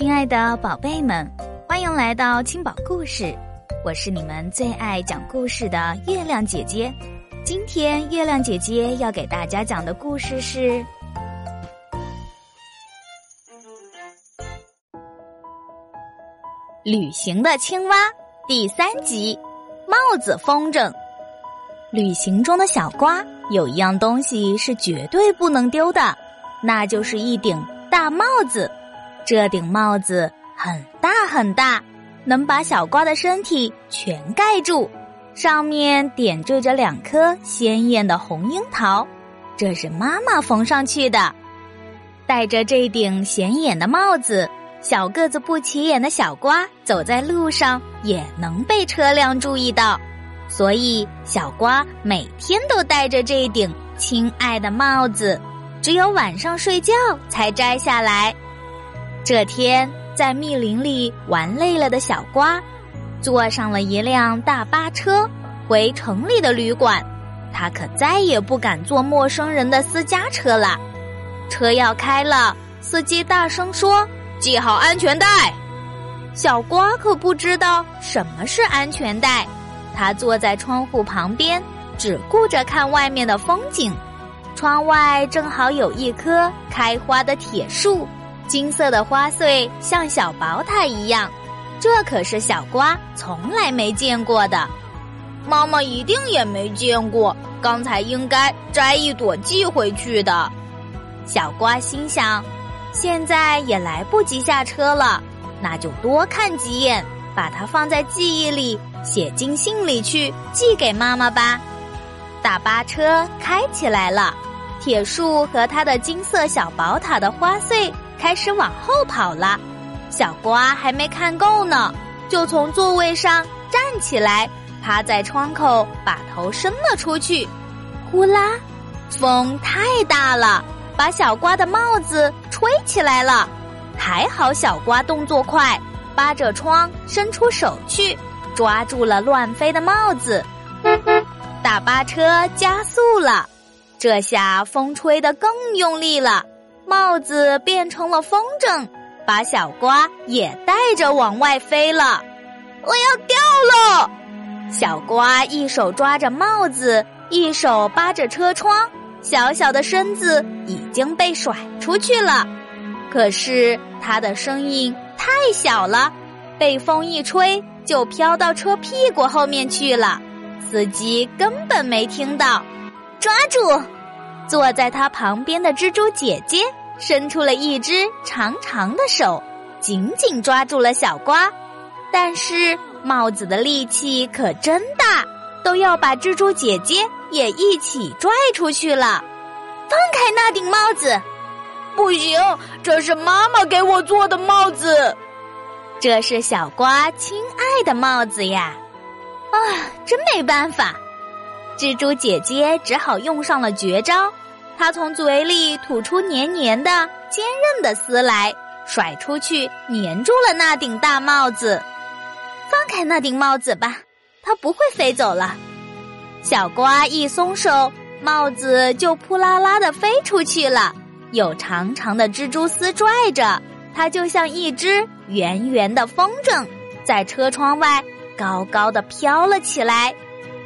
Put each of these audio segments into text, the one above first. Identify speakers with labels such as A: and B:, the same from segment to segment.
A: 亲爱的宝贝们，欢迎来到青宝故事，我是你们最爱讲故事的月亮姐姐。今天月亮姐姐要给大家讲的故事是《旅行的青蛙》第三集《帽子风筝》。旅行中的小瓜有一样东西是绝对不能丢的，那就是一顶大帽子。这顶帽子很大很大，能把小瓜的身体全盖住，上面点缀着两颗鲜艳的红樱桃，这是妈妈缝上去的。戴着这顶显眼的帽子，小个子不起眼的小瓜走在路上也能被车辆注意到，所以小瓜每天都戴着这顶亲爱的帽子，只有晚上睡觉才摘下来。这天，在密林里玩累了的小瓜，坐上了一辆大巴车，回城里的旅馆。他可再也不敢坐陌生人的私家车了。车要开了，司机大声说：“系好安全带。”小瓜可不知道什么是安全带，他坐在窗户旁边，只顾着看外面的风景。窗外正好有一棵开花的铁树。金色的花穗像小宝塔一样，这可是小瓜从来没见过的。妈妈一定也没见过，刚才应该摘一朵寄回去的。小瓜心想，现在也来不及下车了，那就多看几眼，把它放在记忆里，写进信里去，寄给妈妈吧。大巴车开起来了，铁树和它的金色小宝塔的花穗。开始往后跑了，小瓜还没看够呢，就从座位上站起来，趴在窗口，把头伸了出去。呼啦，风太大了，把小瓜的帽子吹起来了。还好小瓜动作快，扒着窗伸出手去，抓住了乱飞的帽子。大巴车加速了，这下风吹得更用力了。帽子变成了风筝，把小瓜也带着往外飞了。我要掉了！小瓜一手抓着帽子，一手扒着车窗，小小的身子已经被甩出去了。可是它的声音太小了，被风一吹就飘到车屁股后面去了。司机根本没听到。抓住！坐在他旁边的蜘蛛姐姐。伸出了一只长长的手，紧紧抓住了小瓜，但是帽子的力气可真大，都要把蜘蛛姐姐也一起拽出去了。放开那顶帽子！
B: 不行，这是妈妈给我做的帽子，
A: 这是小瓜亲爱的帽子呀！啊，真没办法，蜘蛛姐姐只好用上了绝招。他从嘴里吐出黏黏的、坚韧的丝来，甩出去，粘住了那顶大帽子。放开那顶帽子吧，它不会飞走了。小瓜一松手，帽子就扑啦啦的飞出去了。有长长的蜘蛛丝拽着，它就像一只圆圆的风筝，在车窗外高高的飘了起来。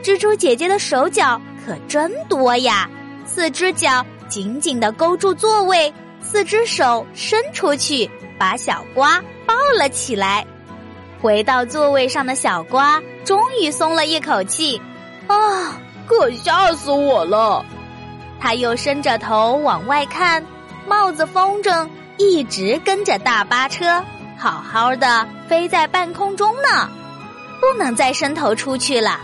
A: 蜘蛛姐姐的手脚可真多呀！四只脚紧紧地勾住座位，四只手伸出去，把小瓜抱了起来。回到座位上的小瓜终于松了一口气，
B: 啊，可吓死我了！
A: 他又伸着头往外看，帽子风筝一直跟着大巴车，好好的飞在半空中呢，不能再伸头出去了。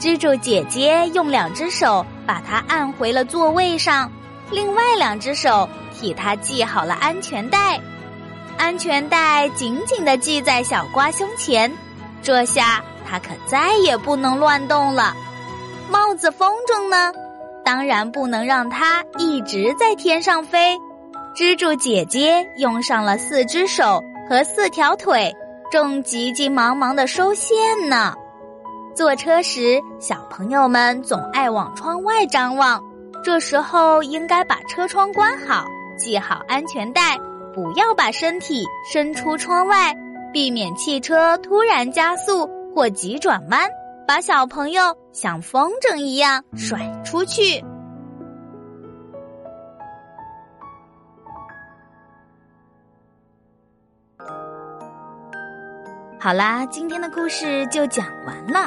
A: 蜘蛛姐姐用两只手。把它按回了座位上，另外两只手替它系好了安全带，安全带紧紧地系在小瓜胸前，这下它可再也不能乱动了。帽子风筝呢？当然不能让它一直在天上飞。蜘蛛姐姐用上了四只手和四条腿，正急急忙忙地收线呢。坐车时，小朋友们总爱往窗外张望，这时候应该把车窗关好，系好安全带，不要把身体伸出窗外，避免汽车突然加速或急转弯，把小朋友像风筝一样甩出去。好啦，今天的故事就讲完了。